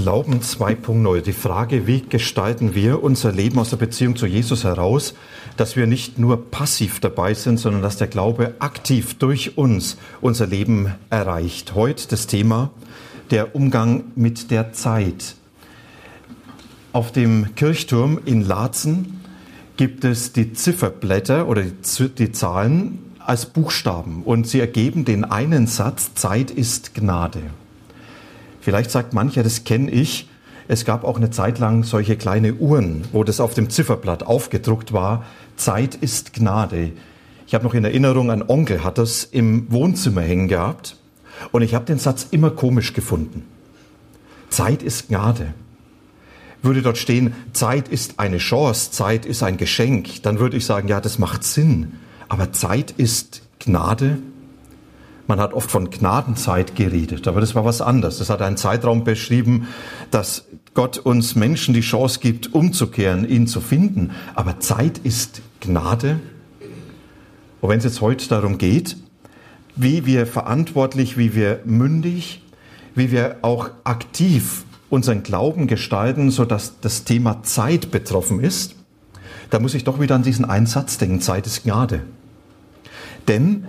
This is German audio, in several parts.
Glauben 2.0. Die Frage, wie gestalten wir unser Leben aus der Beziehung zu Jesus heraus, dass wir nicht nur passiv dabei sind, sondern dass der Glaube aktiv durch uns unser Leben erreicht. Heute das Thema der Umgang mit der Zeit. Auf dem Kirchturm in Laatzen gibt es die Zifferblätter oder die, Zahlen als Buchstaben und sie ergeben den einen Satz, Zeit ist Gnade. Vielleicht sagt mancher, das kenne ich. Es gab auch eine Zeit lang solche kleine Uhren, wo das auf dem Zifferblatt aufgedruckt war. Zeit ist Gnade. Ich habe noch in Erinnerung, ein Onkel hat das im Wohnzimmer hängen gehabt und ich habe den Satz immer komisch gefunden. Zeit ist Gnade. Würde dort stehen, Zeit ist eine Chance, Zeit ist ein Geschenk, dann würde ich sagen, ja, das macht Sinn. Aber Zeit ist Gnade. Man hat oft von Gnadenzeit geredet, aber das war was anderes. Das hat einen Zeitraum beschrieben, dass Gott uns Menschen die Chance gibt, umzukehren, ihn zu finden. Aber Zeit ist Gnade. Und wenn es jetzt heute darum geht, wie wir verantwortlich, wie wir mündig, wie wir auch aktiv unseren Glauben gestalten, so dass das Thema Zeit betroffen ist, da muss ich doch wieder an diesen Einsatz denken, Zeit ist Gnade. Denn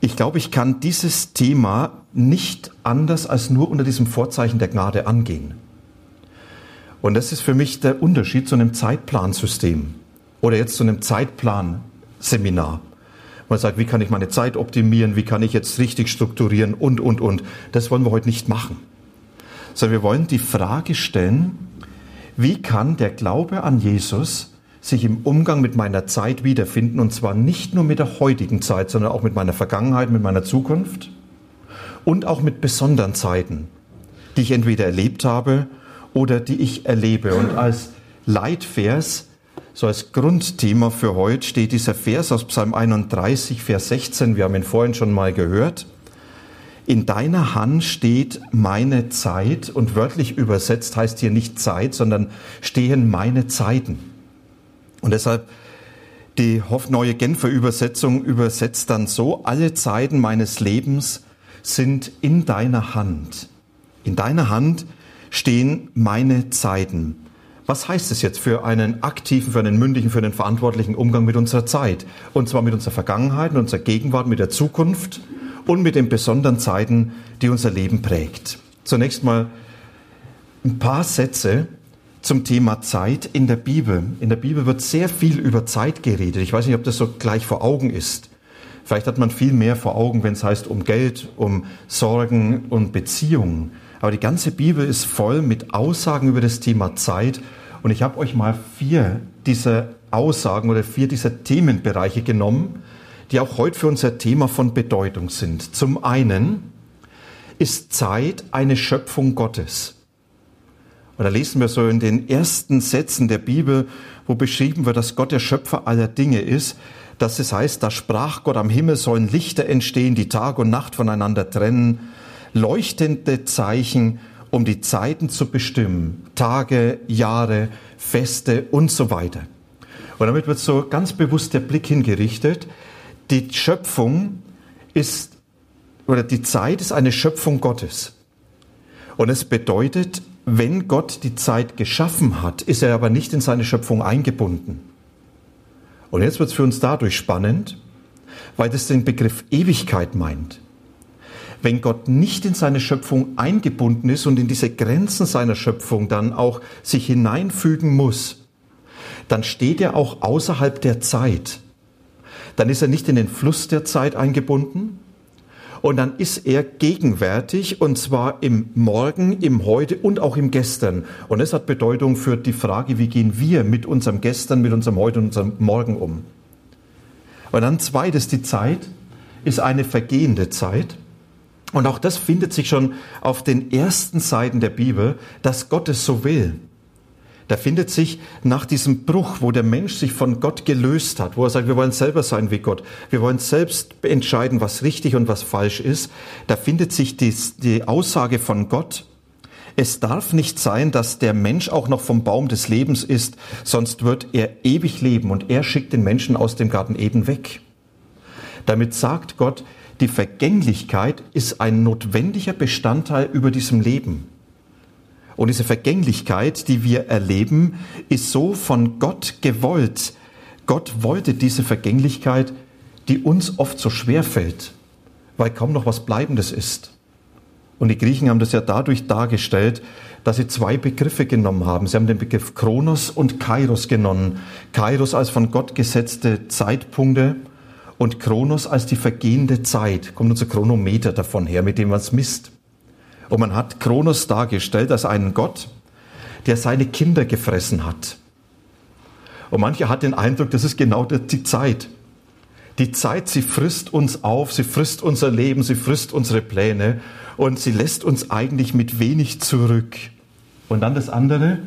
ich glaube, ich kann dieses Thema nicht anders als nur unter diesem Vorzeichen der Gnade angehen. Und das ist für mich der Unterschied zu einem Zeitplansystem oder jetzt zu einem Zeitplanseminar. Man sagt, wie kann ich meine Zeit optimieren, wie kann ich jetzt richtig strukturieren und, und, und. Das wollen wir heute nicht machen. Sondern wir wollen die Frage stellen, wie kann der Glaube an Jesus sich im Umgang mit meiner Zeit wiederfinden und zwar nicht nur mit der heutigen Zeit, sondern auch mit meiner Vergangenheit, mit meiner Zukunft und auch mit besonderen Zeiten, die ich entweder erlebt habe oder die ich erlebe. Und als Leitvers, so als Grundthema für heute, steht dieser Vers aus Psalm 31, Vers 16. Wir haben ihn vorhin schon mal gehört. In deiner Hand steht meine Zeit und wörtlich übersetzt heißt hier nicht Zeit, sondern stehen meine Zeiten. Und deshalb die neue Genfer Übersetzung übersetzt dann so, alle Zeiten meines Lebens sind in deiner Hand. In deiner Hand stehen meine Zeiten. Was heißt es jetzt für einen aktiven, für einen mündigen, für einen verantwortlichen Umgang mit unserer Zeit? Und zwar mit unserer Vergangenheit, mit unserer Gegenwart, mit der Zukunft und mit den besonderen Zeiten, die unser Leben prägt. Zunächst mal ein paar Sätze, zum Thema Zeit in der Bibel. In der Bibel wird sehr viel über Zeit geredet. Ich weiß nicht, ob das so gleich vor Augen ist. Vielleicht hat man viel mehr vor Augen, wenn es heißt um Geld, um Sorgen und Beziehungen. Aber die ganze Bibel ist voll mit Aussagen über das Thema Zeit. Und ich habe euch mal vier dieser Aussagen oder vier dieser Themenbereiche genommen, die auch heute für unser Thema von Bedeutung sind. Zum einen ist Zeit eine Schöpfung Gottes. Da lesen wir so in den ersten Sätzen der Bibel, wo beschrieben wird, dass Gott der Schöpfer aller Dinge ist, dass es heißt, da sprach Gott am Himmel sollen Lichter entstehen, die Tag und Nacht voneinander trennen, leuchtende Zeichen, um die Zeiten zu bestimmen, Tage, Jahre, Feste und so weiter. Und damit wird so ganz bewusst der Blick hingerichtet, die Schöpfung ist, oder die Zeit ist eine Schöpfung Gottes. Und es bedeutet, wenn Gott die Zeit geschaffen hat, ist er aber nicht in seine Schöpfung eingebunden. Und jetzt wird es für uns dadurch spannend, weil das den Begriff Ewigkeit meint. Wenn Gott nicht in seine Schöpfung eingebunden ist und in diese Grenzen seiner Schöpfung dann auch sich hineinfügen muss, dann steht er auch außerhalb der Zeit. Dann ist er nicht in den Fluss der Zeit eingebunden, und dann ist er gegenwärtig und zwar im Morgen, im Heute und auch im Gestern. Und das hat Bedeutung für die Frage, wie gehen wir mit unserem Gestern, mit unserem Heute und unserem Morgen um. Und dann zweites, die Zeit ist eine vergehende Zeit. Und auch das findet sich schon auf den ersten Seiten der Bibel, dass Gott es so will. Da findet sich nach diesem Bruch, wo der Mensch sich von Gott gelöst hat, wo er sagt, wir wollen selber sein wie Gott, wir wollen selbst entscheiden, was richtig und was falsch ist, da findet sich die, die Aussage von Gott, es darf nicht sein, dass der Mensch auch noch vom Baum des Lebens ist, sonst wird er ewig leben und er schickt den Menschen aus dem Garten Eden weg. Damit sagt Gott, die Vergänglichkeit ist ein notwendiger Bestandteil über diesem Leben. Und diese Vergänglichkeit, die wir erleben, ist so von Gott gewollt. Gott wollte diese Vergänglichkeit, die uns oft so schwer fällt, weil kaum noch was Bleibendes ist. Und die Griechen haben das ja dadurch dargestellt, dass sie zwei Begriffe genommen haben. Sie haben den Begriff Kronos und Kairos genommen. Kairos als von Gott gesetzte Zeitpunkte und Kronos als die vergehende Zeit. Kommt unser Chronometer davon her, mit dem man es misst. Und man hat Kronos dargestellt als einen Gott, der seine Kinder gefressen hat. Und manche hat den Eindruck, das ist genau die Zeit. Die Zeit, sie frisst uns auf, sie frisst unser Leben, sie frisst unsere Pläne und sie lässt uns eigentlich mit wenig zurück. Und dann das andere,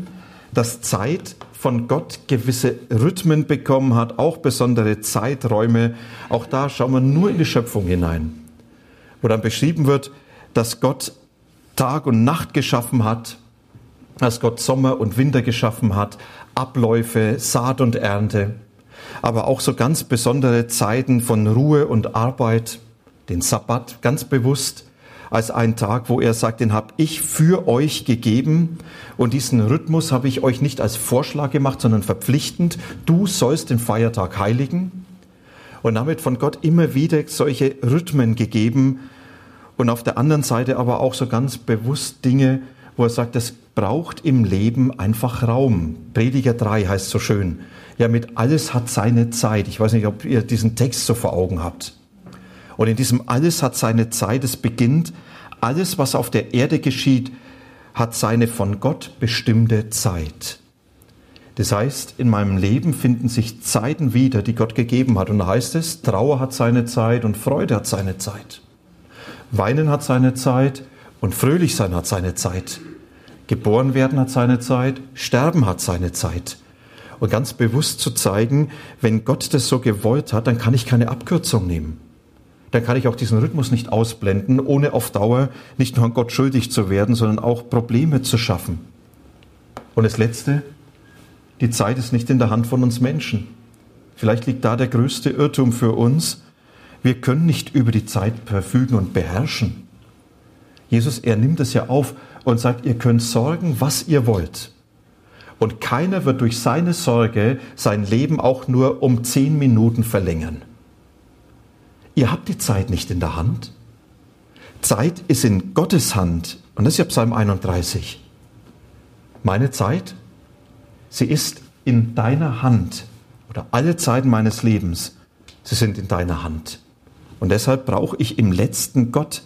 dass Zeit von Gott gewisse Rhythmen bekommen hat, auch besondere Zeiträume. Auch da schauen wir nur in die Schöpfung hinein, wo dann beschrieben wird, dass Gott Tag und Nacht geschaffen hat, dass Gott Sommer und Winter geschaffen hat, Abläufe, Saat und Ernte, aber auch so ganz besondere Zeiten von Ruhe und Arbeit, den Sabbat ganz bewusst, als einen Tag, wo er sagt, den habe ich für euch gegeben und diesen Rhythmus habe ich euch nicht als Vorschlag gemacht, sondern verpflichtend. Du sollst den Feiertag heiligen und damit von Gott immer wieder solche Rhythmen gegeben und auf der anderen Seite aber auch so ganz bewusst Dinge, wo er sagt, das braucht im Leben einfach Raum. Prediger 3 heißt so schön. Ja, mit alles hat seine Zeit. Ich weiß nicht, ob ihr diesen Text so vor Augen habt. Und in diesem alles hat seine Zeit, es beginnt, alles, was auf der Erde geschieht, hat seine von Gott bestimmte Zeit. Das heißt, in meinem Leben finden sich Zeiten wieder, die Gott gegeben hat. Und da heißt es, Trauer hat seine Zeit und Freude hat seine Zeit. Weinen hat seine Zeit und fröhlich sein hat seine Zeit. Geboren werden hat seine Zeit, sterben hat seine Zeit. Und ganz bewusst zu zeigen, wenn Gott das so gewollt hat, dann kann ich keine Abkürzung nehmen dann kann ich auch diesen Rhythmus nicht ausblenden, ohne auf Dauer nicht nur an Gott schuldig zu werden, sondern auch Probleme zu schaffen. Und das Letzte, die Zeit ist nicht in der Hand von uns Menschen. Vielleicht liegt da der größte Irrtum für uns. Wir können nicht über die Zeit verfügen und beherrschen. Jesus, er nimmt es ja auf und sagt, ihr könnt sorgen, was ihr wollt. Und keiner wird durch seine Sorge sein Leben auch nur um zehn Minuten verlängern. Ihr habt die Zeit nicht in der Hand. Zeit ist in Gottes Hand. Und das ist ja Psalm 31. Meine Zeit, sie ist in deiner Hand. Oder alle Zeiten meines Lebens, sie sind in deiner Hand. Und deshalb brauche ich im letzten Gott,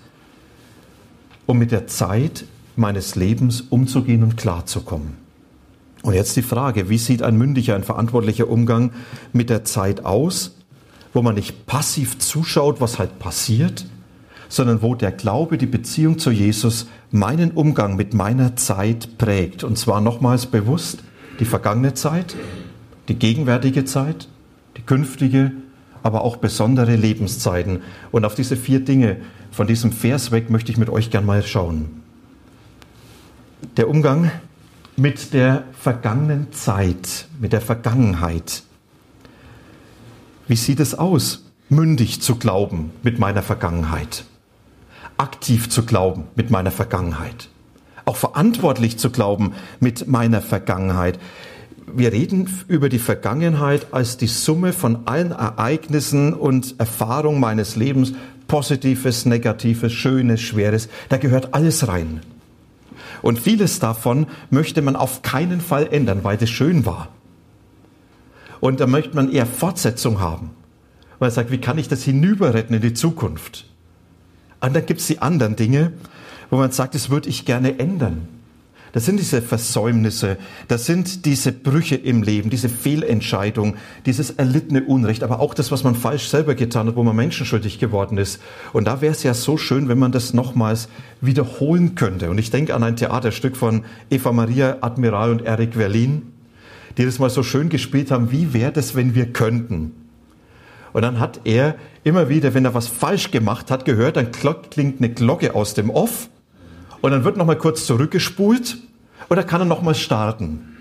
um mit der Zeit meines Lebens umzugehen und klarzukommen. Und jetzt die Frage, wie sieht ein mündiger, ein verantwortlicher Umgang mit der Zeit aus? wo man nicht passiv zuschaut, was halt passiert, sondern wo der Glaube, die Beziehung zu Jesus meinen Umgang mit meiner Zeit prägt. Und zwar nochmals bewusst die vergangene Zeit, die gegenwärtige Zeit, die künftige, aber auch besondere Lebenszeiten. Und auf diese vier Dinge von diesem Vers weg möchte ich mit euch gern mal schauen. Der Umgang mit der vergangenen Zeit, mit der Vergangenheit. Wie sieht es aus, mündig zu glauben mit meiner Vergangenheit? Aktiv zu glauben mit meiner Vergangenheit? Auch verantwortlich zu glauben mit meiner Vergangenheit? Wir reden über die Vergangenheit als die Summe von allen Ereignissen und Erfahrungen meines Lebens, Positives, Negatives, Schönes, Schweres, da gehört alles rein. Und vieles davon möchte man auf keinen Fall ändern, weil es schön war. Und da möchte man eher Fortsetzung haben. Weil er sagt, wie kann ich das hinüberretten in die Zukunft? Und dann gibt es die anderen Dinge, wo man sagt, das würde ich gerne ändern. Das sind diese Versäumnisse, das sind diese Brüche im Leben, diese Fehlentscheidung, dieses erlittene Unrecht, aber auch das, was man falsch selber getan hat, wo man menschenschuldig geworden ist. Und da wäre es ja so schön, wenn man das nochmals wiederholen könnte. Und ich denke an ein Theaterstück von Eva Maria Admiral und Eric Verlin, die das mal so schön gespielt haben. Wie wäre das, wenn wir könnten? Und dann hat er immer wieder, wenn er was falsch gemacht hat, gehört, dann klingt eine Glocke aus dem Off und dann wird nochmal kurz zurückgespult und dann kann er nochmal starten.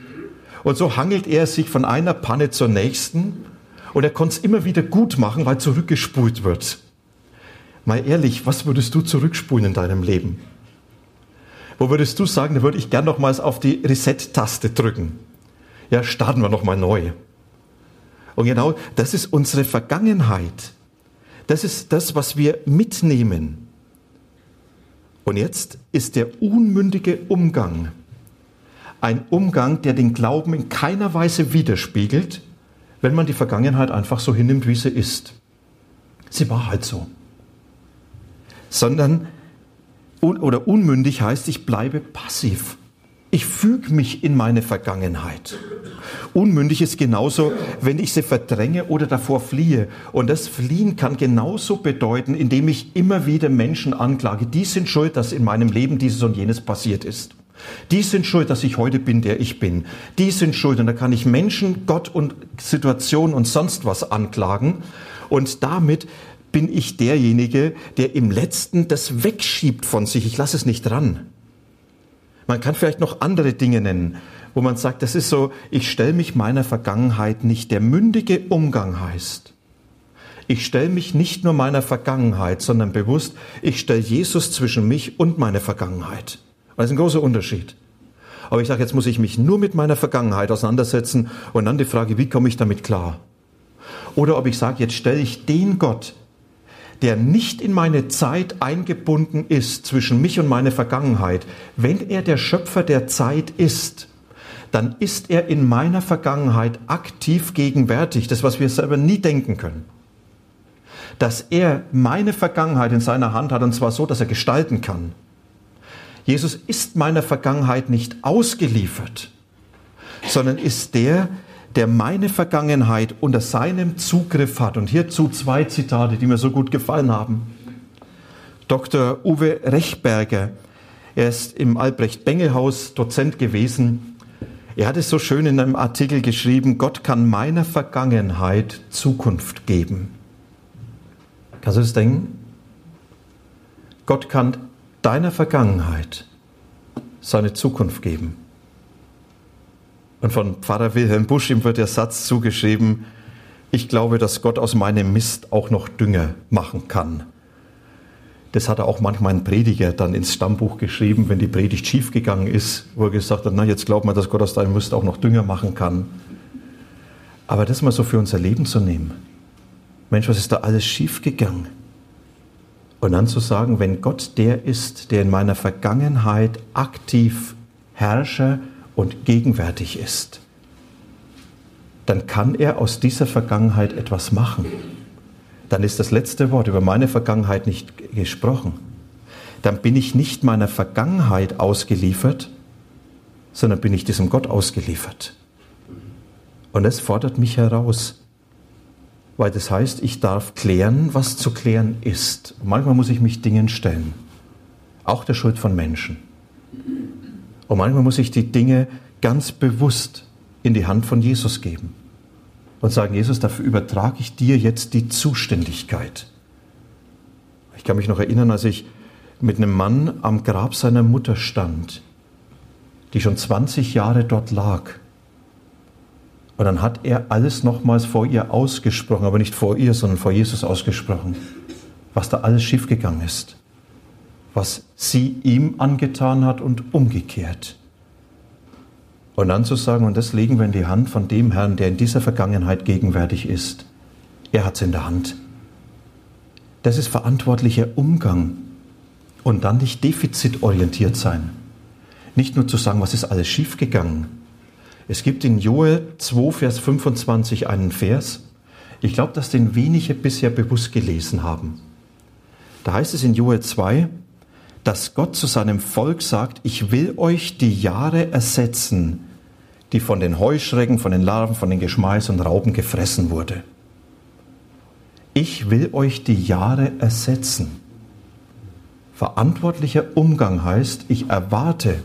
Und so hangelt er sich von einer Panne zur nächsten und er konnte es immer wieder gut machen, weil zurückgespult wird. Mal ehrlich, was würdest du zurückspulen in deinem Leben? Wo würdest du sagen, da würde ich gern nochmals auf die Reset-Taste drücken? Ja, starten wir nochmal neu. Und genau das ist unsere Vergangenheit. Das ist das, was wir mitnehmen. Und jetzt ist der unmündige Umgang ein Umgang, der den Glauben in keiner Weise widerspiegelt, wenn man die Vergangenheit einfach so hinnimmt, wie sie ist. Sie war halt so. Sondern oder unmündig heißt, ich bleibe passiv. Ich füge mich in meine Vergangenheit. Unmündig ist genauso, wenn ich sie verdränge oder davor fliehe. Und das Fliehen kann genauso bedeuten, indem ich immer wieder Menschen anklage. Die sind schuld, dass in meinem Leben dieses und jenes passiert ist. Die sind schuld, dass ich heute bin, der ich bin. Die sind schuld. Und da kann ich Menschen, Gott und Situationen und sonst was anklagen. Und damit bin ich derjenige, der im letzten das wegschiebt von sich. Ich lasse es nicht dran. Man kann vielleicht noch andere Dinge nennen wo man sagt, das ist so, ich stelle mich meiner Vergangenheit nicht. Der mündige Umgang heißt, ich stelle mich nicht nur meiner Vergangenheit, sondern bewusst, ich stelle Jesus zwischen mich und meine Vergangenheit. Das ist ein großer Unterschied. Aber ich sage, jetzt muss ich mich nur mit meiner Vergangenheit auseinandersetzen und dann die Frage, wie komme ich damit klar? Oder ob ich sage, jetzt stelle ich den Gott, der nicht in meine Zeit eingebunden ist zwischen mich und meine Vergangenheit, wenn er der Schöpfer der Zeit ist, dann ist er in meiner Vergangenheit aktiv gegenwärtig, das, was wir selber nie denken können. Dass er meine Vergangenheit in seiner Hand hat, und zwar so, dass er gestalten kann. Jesus ist meiner Vergangenheit nicht ausgeliefert, sondern ist der, der meine Vergangenheit unter seinem Zugriff hat. Und hierzu zwei Zitate, die mir so gut gefallen haben. Dr. Uwe Rechberger, er ist im Albrecht-Bengel-Haus Dozent gewesen er hat es so schön in einem Artikel geschrieben, Gott kann meiner Vergangenheit Zukunft geben. Kannst du das denken? Gott kann deiner Vergangenheit seine Zukunft geben. Und von Pfarrer Wilhelm Busch ihm wird der Satz zugeschrieben, ich glaube, dass Gott aus meinem Mist auch noch Dünger machen kann. Das hat er auch manchmal ein Prediger dann ins Stammbuch geschrieben, wenn die Predigt schiefgegangen ist, wo er gesagt hat, na jetzt glaubt man, dass Gott aus deinem Mist auch noch Dünger machen kann. Aber das mal so für unser Leben zu nehmen. Mensch, was ist da alles schiefgegangen? Und dann zu sagen, wenn Gott der ist, der in meiner Vergangenheit aktiv Herrscher und gegenwärtig ist, dann kann er aus dieser Vergangenheit etwas machen dann ist das letzte Wort über meine Vergangenheit nicht gesprochen. Dann bin ich nicht meiner Vergangenheit ausgeliefert, sondern bin ich diesem Gott ausgeliefert. Und es fordert mich heraus, weil das heißt, ich darf klären, was zu klären ist. Manchmal muss ich mich Dingen stellen, auch der Schuld von Menschen. Und manchmal muss ich die Dinge ganz bewusst in die Hand von Jesus geben und sagen, Jesus, dafür übertrage ich dir jetzt die Zuständigkeit. Ich kann mich noch erinnern, als ich mit einem Mann am Grab seiner Mutter stand, die schon 20 Jahre dort lag. Und dann hat er alles nochmals vor ihr ausgesprochen, aber nicht vor ihr, sondern vor Jesus ausgesprochen, was da alles schiefgegangen ist, was sie ihm angetan hat und umgekehrt. Und dann zu sagen, und das legen wir in die Hand von dem Herrn, der in dieser Vergangenheit gegenwärtig ist. Er hat es in der Hand. Das ist verantwortlicher Umgang. Und dann nicht defizitorientiert sein. Nicht nur zu sagen, was ist alles schiefgegangen. Es gibt in Joel 2, Vers 25 einen Vers. Ich glaube, dass den wenige bisher bewusst gelesen haben. Da heißt es in Joel 2, dass Gott zu seinem Volk sagt, ich will euch die Jahre ersetzen, die von den Heuschrecken, von den Larven, von den Geschmeiß und Rauben gefressen wurde. Ich will euch die Jahre ersetzen. Verantwortlicher Umgang heißt, ich erwarte,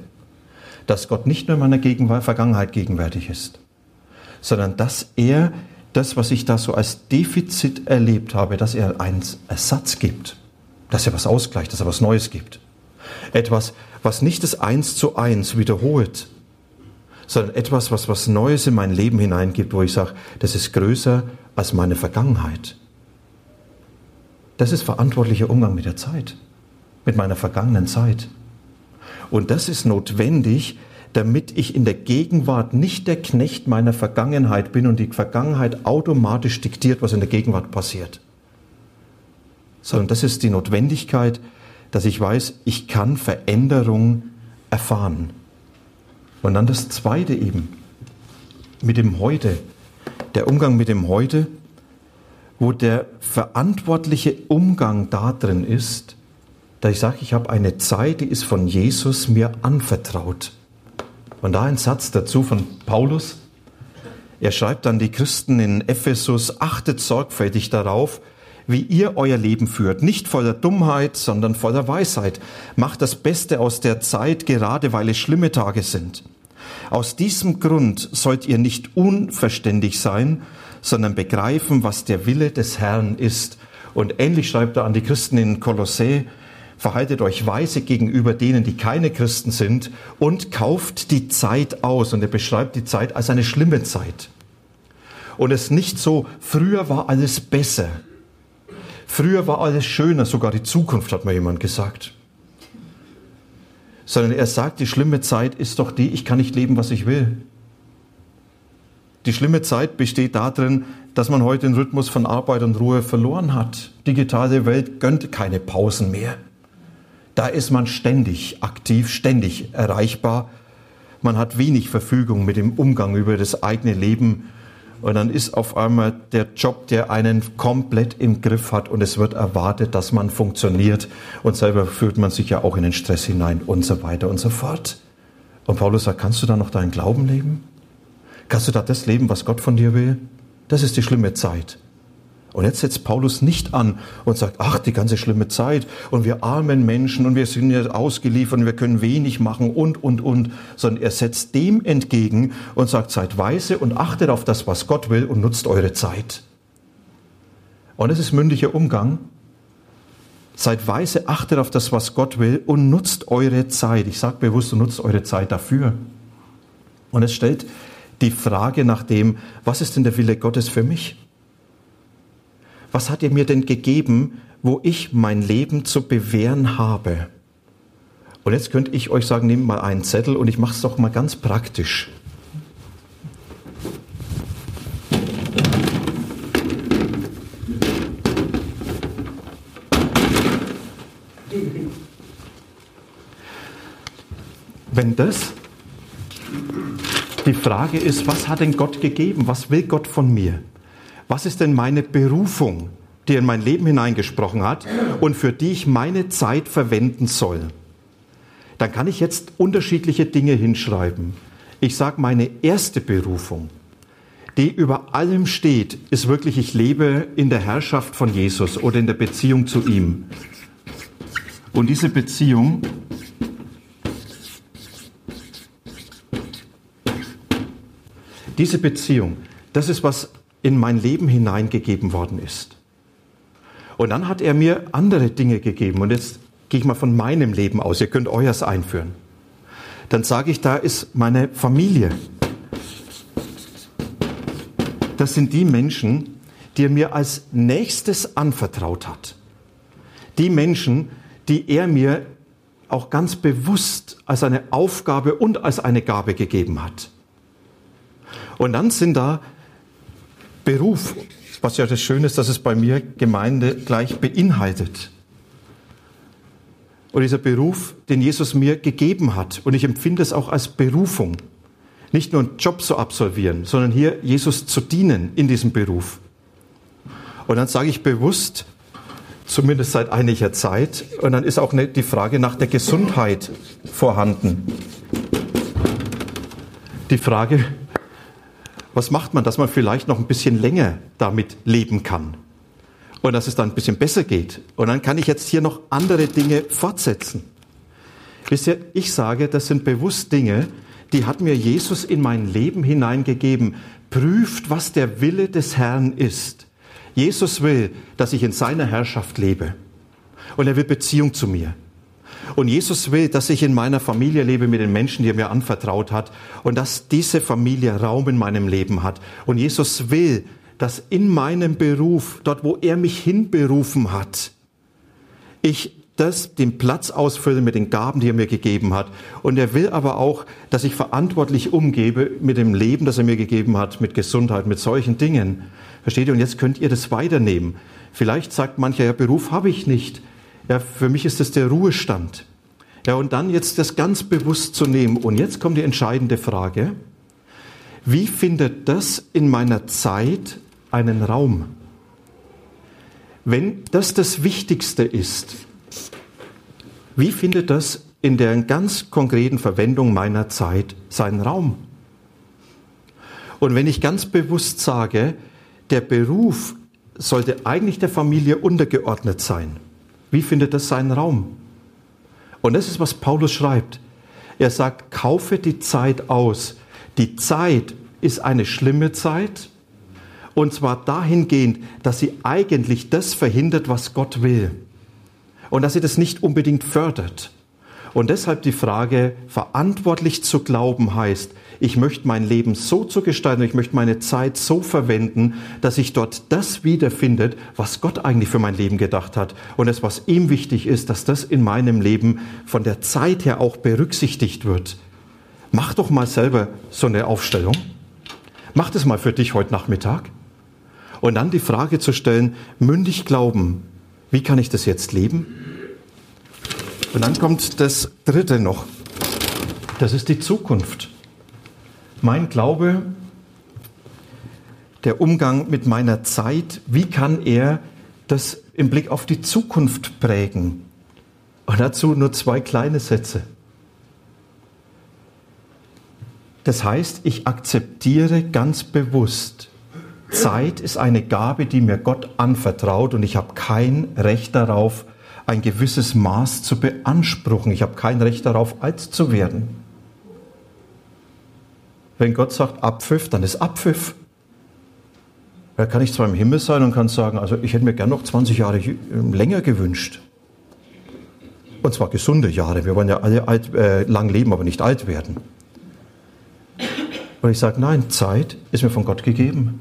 dass Gott nicht nur in meiner Gegenwart, Vergangenheit gegenwärtig ist, sondern dass er das, was ich da so als Defizit erlebt habe, dass er einen Ersatz gibt, dass er was ausgleicht, dass er was Neues gibt. Etwas, was nicht das Eins zu Eins wiederholt, sondern etwas, was was Neues in mein Leben hineingibt, wo ich sage, das ist größer als meine Vergangenheit. Das ist verantwortlicher Umgang mit der Zeit, mit meiner vergangenen Zeit. Und das ist notwendig, damit ich in der Gegenwart nicht der Knecht meiner Vergangenheit bin und die Vergangenheit automatisch diktiert, was in der Gegenwart passiert. Sondern das ist die Notwendigkeit, dass ich weiß, ich kann Veränderung erfahren. Und dann das Zweite eben, mit dem Heute, der Umgang mit dem Heute, wo der verantwortliche Umgang da drin ist, da ich sage, ich habe eine Zeit, die ist von Jesus mir anvertraut. Und da ein Satz dazu von Paulus. Er schreibt an die Christen in Ephesus, achtet sorgfältig darauf, wie ihr euer Leben führt, nicht voller Dummheit, sondern voller Weisheit. Macht das Beste aus der Zeit, gerade weil es schlimme Tage sind. Aus diesem Grund sollt ihr nicht unverständig sein, sondern begreifen, was der Wille des Herrn ist. Und ähnlich schreibt er an die Christen in Kolossä, verhaltet euch weise gegenüber denen, die keine Christen sind und kauft die Zeit aus. Und er beschreibt die Zeit als eine schlimme Zeit. Und es ist nicht so, früher war alles besser. Früher war alles schöner, sogar die Zukunft, hat mir jemand gesagt. Sondern er sagt, die schlimme Zeit ist doch die, ich kann nicht leben, was ich will. Die schlimme Zeit besteht darin, dass man heute den Rhythmus von Arbeit und Ruhe verloren hat. Digitale Welt gönnt keine Pausen mehr. Da ist man ständig aktiv, ständig erreichbar. Man hat wenig Verfügung mit dem Umgang über das eigene Leben. Und dann ist auf einmal der Job, der einen komplett im Griff hat und es wird erwartet, dass man funktioniert. Und selber führt man sich ja auch in den Stress hinein und so weiter und so fort. Und Paulus sagt, kannst du da noch deinen Glauben leben? Kannst du da das leben, was Gott von dir will? Das ist die schlimme Zeit. Und jetzt setzt Paulus nicht an und sagt, ach, die ganze schlimme Zeit und wir armen Menschen und wir sind ja ausgeliefert und wir können wenig machen und, und, und, sondern er setzt dem entgegen und sagt, seid weise und achtet auf das, was Gott will und nutzt eure Zeit. Und es ist mündlicher Umgang. Seid weise, achtet auf das, was Gott will und nutzt eure Zeit. Ich sage bewusst, nutzt eure Zeit dafür. Und es stellt die Frage nach dem, was ist denn der Wille Gottes für mich? Was hat er mir denn gegeben, wo ich mein Leben zu bewähren habe? Und jetzt könnte ich euch sagen, nehmt mal einen Zettel und ich mache es doch mal ganz praktisch. Wenn das die Frage ist, was hat denn Gott gegeben? Was will Gott von mir? Was ist denn meine Berufung, die in mein Leben hineingesprochen hat und für die ich meine Zeit verwenden soll. Dann kann ich jetzt unterschiedliche Dinge hinschreiben. Ich sage, meine erste Berufung, die über allem steht, ist wirklich, ich lebe in der Herrschaft von Jesus oder in der Beziehung zu ihm. Und diese Beziehung diese Beziehung, das ist, was in mein Leben hineingegeben worden ist. Und dann hat er mir andere Dinge gegeben. Und jetzt gehe ich mal von meinem Leben aus. Ihr könnt euers einführen. Dann sage ich, da ist meine Familie. Das sind die Menschen, die er mir als nächstes anvertraut hat. Die Menschen, die er mir auch ganz bewusst als eine Aufgabe und als eine Gabe gegeben hat. Und dann sind da Beruf, was ja das Schöne ist, dass es bei mir Gemeinde gleich beinhaltet. Und dieser Beruf, den Jesus mir gegeben hat, und ich empfinde es auch als Berufung, nicht nur einen Job zu absolvieren, sondern hier Jesus zu dienen in diesem Beruf. Und dann sage ich bewusst, zumindest seit einiger Zeit. Und dann ist auch die Frage nach der Gesundheit vorhanden. Die Frage, was macht man, dass man vielleicht noch ein bisschen länger damit leben kann und dass es dann ein bisschen besser geht. Und dann kann ich jetzt hier noch andere Dinge fortsetzen. Wisst ihr, ich sage, das sind bewusst Dinge, die hat mir Jesus in mein Leben hineingegeben. Prüft, was der Wille des Herrn ist. Jesus will, dass ich in seiner Herrschaft lebe. Und er will Beziehung zu mir. Und Jesus will, dass ich in meiner Familie lebe mit den Menschen, die er mir anvertraut hat. Und dass diese Familie Raum in meinem Leben hat. Und Jesus will, dass in meinem Beruf, dort wo er mich hinberufen hat, ich das, den Platz ausfülle mit den Gaben, die er mir gegeben hat. Und er will aber auch, dass ich verantwortlich umgebe mit dem Leben, das er mir gegeben hat, mit Gesundheit, mit solchen Dingen. Versteht ihr? Und jetzt könnt ihr das weiternehmen. Vielleicht sagt mancher, ja, Beruf habe ich nicht. Ja, für mich ist das der Ruhestand. Ja, und dann jetzt das ganz bewusst zu nehmen. Und jetzt kommt die entscheidende Frage. Wie findet das in meiner Zeit einen Raum? Wenn das das Wichtigste ist, wie findet das in der ganz konkreten Verwendung meiner Zeit seinen Raum? Und wenn ich ganz bewusst sage, der Beruf sollte eigentlich der Familie untergeordnet sein. Wie findet das seinen Raum? Und das ist, was Paulus schreibt. Er sagt, kaufe die Zeit aus. Die Zeit ist eine schlimme Zeit. Und zwar dahingehend, dass sie eigentlich das verhindert, was Gott will. Und dass sie das nicht unbedingt fördert. Und deshalb die Frage, verantwortlich zu glauben heißt, ich möchte mein Leben so zu gestalten, ich möchte meine Zeit so verwenden, dass ich dort das wiederfindet, was Gott eigentlich für mein Leben gedacht hat. Und das, was ihm wichtig ist, dass das in meinem Leben von der Zeit her auch berücksichtigt wird. Mach doch mal selber so eine Aufstellung. Mach das mal für dich heute Nachmittag. Und dann die Frage zu stellen, mündig glauben, wie kann ich das jetzt leben? Und dann kommt das Dritte noch. Das ist die Zukunft. Mein Glaube, der Umgang mit meiner Zeit, wie kann er das im Blick auf die Zukunft prägen? Und dazu nur zwei kleine Sätze. Das heißt, ich akzeptiere ganz bewusst, Zeit ist eine Gabe, die mir Gott anvertraut und ich habe kein Recht darauf, ein gewisses Maß zu beanspruchen. Ich habe kein Recht darauf, alt zu werden. Wenn Gott sagt Abpfiff, dann ist Abpfiff. Da kann ich zwar im Himmel sein und kann sagen, also ich hätte mir gern noch 20 Jahre länger gewünscht. Und zwar gesunde Jahre. Wir wollen ja alle alt, äh, lang leben, aber nicht alt werden. Und ich sage, nein, Zeit ist mir von Gott gegeben.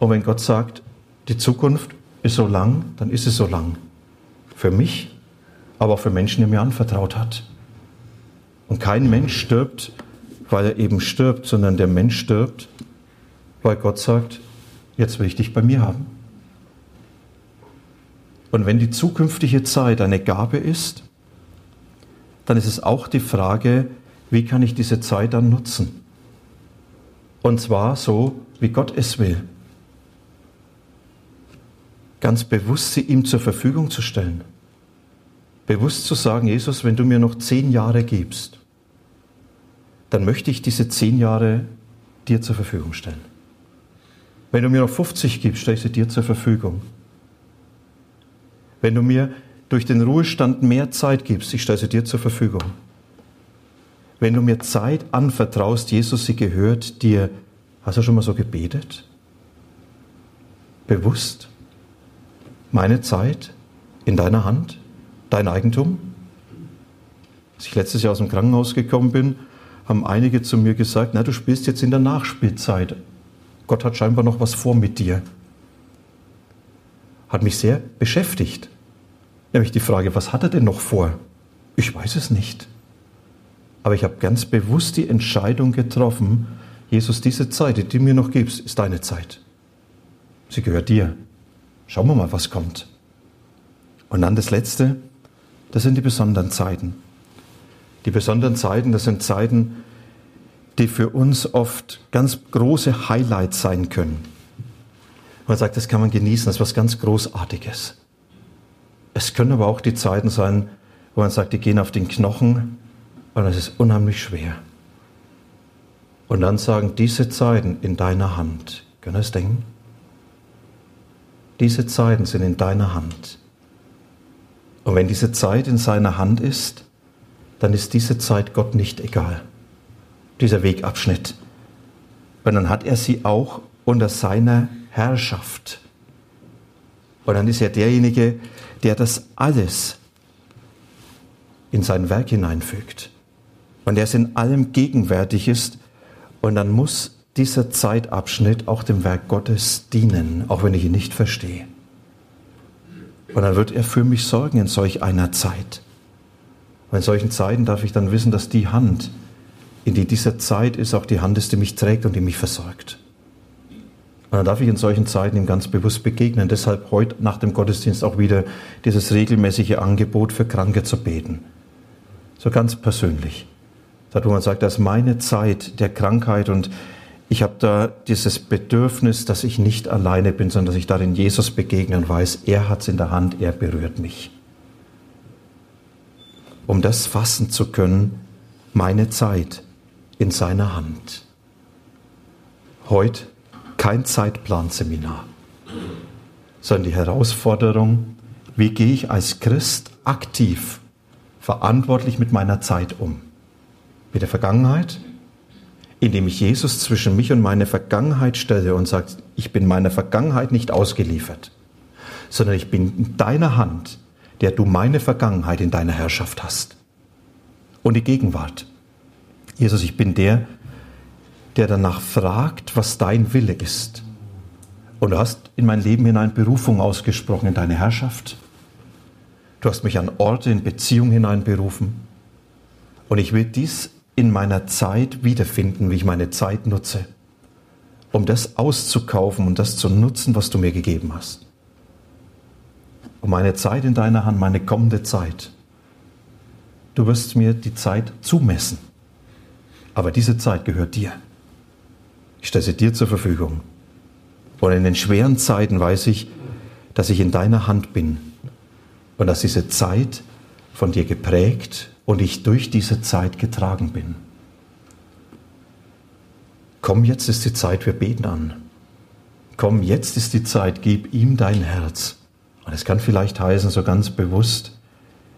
Und wenn Gott sagt, die Zukunft ist so lang, dann ist es so lang. Für mich, aber auch für Menschen, die mir anvertraut hat. Und kein Mensch stirbt weil er eben stirbt, sondern der Mensch stirbt, weil Gott sagt, jetzt will ich dich bei mir haben. Und wenn die zukünftige Zeit eine Gabe ist, dann ist es auch die Frage, wie kann ich diese Zeit dann nutzen? Und zwar so, wie Gott es will. Ganz bewusst sie ihm zur Verfügung zu stellen. Bewusst zu sagen, Jesus, wenn du mir noch zehn Jahre gibst, dann möchte ich diese zehn Jahre dir zur Verfügung stellen. Wenn du mir noch 50 gibst, stelle ich sie dir zur Verfügung. Wenn du mir durch den Ruhestand mehr Zeit gibst, ich stelle sie dir zur Verfügung. Wenn du mir Zeit anvertraust, Jesus, sie gehört dir. Hast du schon mal so gebetet? Bewusst? Meine Zeit in deiner Hand? Dein Eigentum? Als ich letztes Jahr aus dem Krankenhaus gekommen bin, haben einige zu mir gesagt, na, du spielst jetzt in der Nachspielzeit. Gott hat scheinbar noch was vor mit dir. Hat mich sehr beschäftigt. Nämlich die Frage, was hat er denn noch vor? Ich weiß es nicht. Aber ich habe ganz bewusst die Entscheidung getroffen, Jesus, diese Zeit, die du mir noch gibst, ist deine Zeit. Sie gehört dir. Schauen wir mal, was kommt. Und dann das Letzte, das sind die besonderen Zeiten. Die besonderen Zeiten, das sind Zeiten, die für uns oft ganz große Highlights sein können. Man sagt, das kann man genießen, das ist was ganz Großartiges. Es können aber auch die Zeiten sein, wo man sagt, die gehen auf den Knochen und es ist unheimlich schwer. Und dann sagen, diese Zeiten in deiner Hand. Können wir es denken? Diese Zeiten sind in deiner Hand. Und wenn diese Zeit in seiner Hand ist, dann ist diese Zeit Gott nicht egal. Dieser Wegabschnitt. Und dann hat er sie auch unter seiner Herrschaft. Und dann ist er derjenige, der das alles in sein Werk hineinfügt. Und der es in allem gegenwärtig ist. Und dann muss dieser Zeitabschnitt auch dem Werk Gottes dienen, auch wenn ich ihn nicht verstehe. Und dann wird er für mich sorgen in solch einer Zeit. Und in solchen Zeiten darf ich dann wissen, dass die Hand, in die diese Zeit ist, auch die Hand ist, die mich trägt und die mich versorgt. Und dann darf ich in solchen Zeiten ihm ganz bewusst begegnen. Deshalb heute nach dem Gottesdienst auch wieder dieses regelmäßige Angebot für Kranke zu beten. So ganz persönlich. Da wo man sagt, das ist meine Zeit der Krankheit und ich habe da dieses Bedürfnis, dass ich nicht alleine bin, sondern dass ich darin Jesus begegne und weiß, er hat es in der Hand, er berührt mich. Um das fassen zu können, meine Zeit in seiner Hand. Heute kein Zeitplanseminar, sondern die Herausforderung, wie gehe ich als Christ aktiv, verantwortlich mit meiner Zeit um? Mit der Vergangenheit, indem ich Jesus zwischen mich und meine Vergangenheit stelle und sage, ich bin meiner Vergangenheit nicht ausgeliefert, sondern ich bin in deiner Hand, der du meine Vergangenheit in deiner Herrschaft hast. Und die Gegenwart. Jesus, ich bin der, der danach fragt, was dein Wille ist. Und du hast in mein Leben hinein Berufung ausgesprochen in deine Herrschaft. Du hast mich an Orte in Beziehung hinein berufen. Und ich will dies in meiner Zeit wiederfinden, wie ich meine Zeit nutze, um das auszukaufen und das zu nutzen, was du mir gegeben hast. Und meine Zeit in deiner Hand, meine kommende Zeit. Du wirst mir die Zeit zumessen. Aber diese Zeit gehört dir. Ich stelle sie dir zur Verfügung. Und in den schweren Zeiten weiß ich, dass ich in deiner Hand bin und dass diese Zeit von dir geprägt und ich durch diese Zeit getragen bin. Komm, jetzt ist die Zeit, wir beten an. Komm, jetzt ist die Zeit, gib ihm dein Herz. Und es kann vielleicht heißen, so ganz bewusst,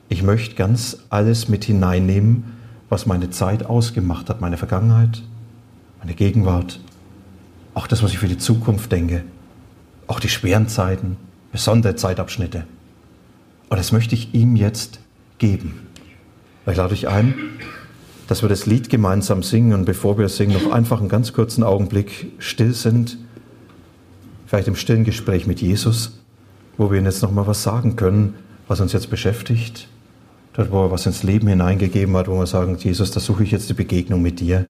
ich möchte ganz alles mit hineinnehmen, was meine Zeit ausgemacht hat, meine Vergangenheit, meine Gegenwart, auch das, was ich für die Zukunft denke, auch die schweren Zeiten, besondere Zeitabschnitte. Und das möchte ich ihm jetzt geben. Ich lade euch ein, dass wir das Lied gemeinsam singen und bevor wir singen, noch einfach einen ganz kurzen Augenblick still sind, vielleicht im stillen Gespräch mit Jesus, wo wir ihm jetzt nochmal was sagen können, was uns jetzt beschäftigt, dort, wo er was ins Leben hineingegeben hat, wo wir sagen, Jesus, da suche ich jetzt die Begegnung mit dir.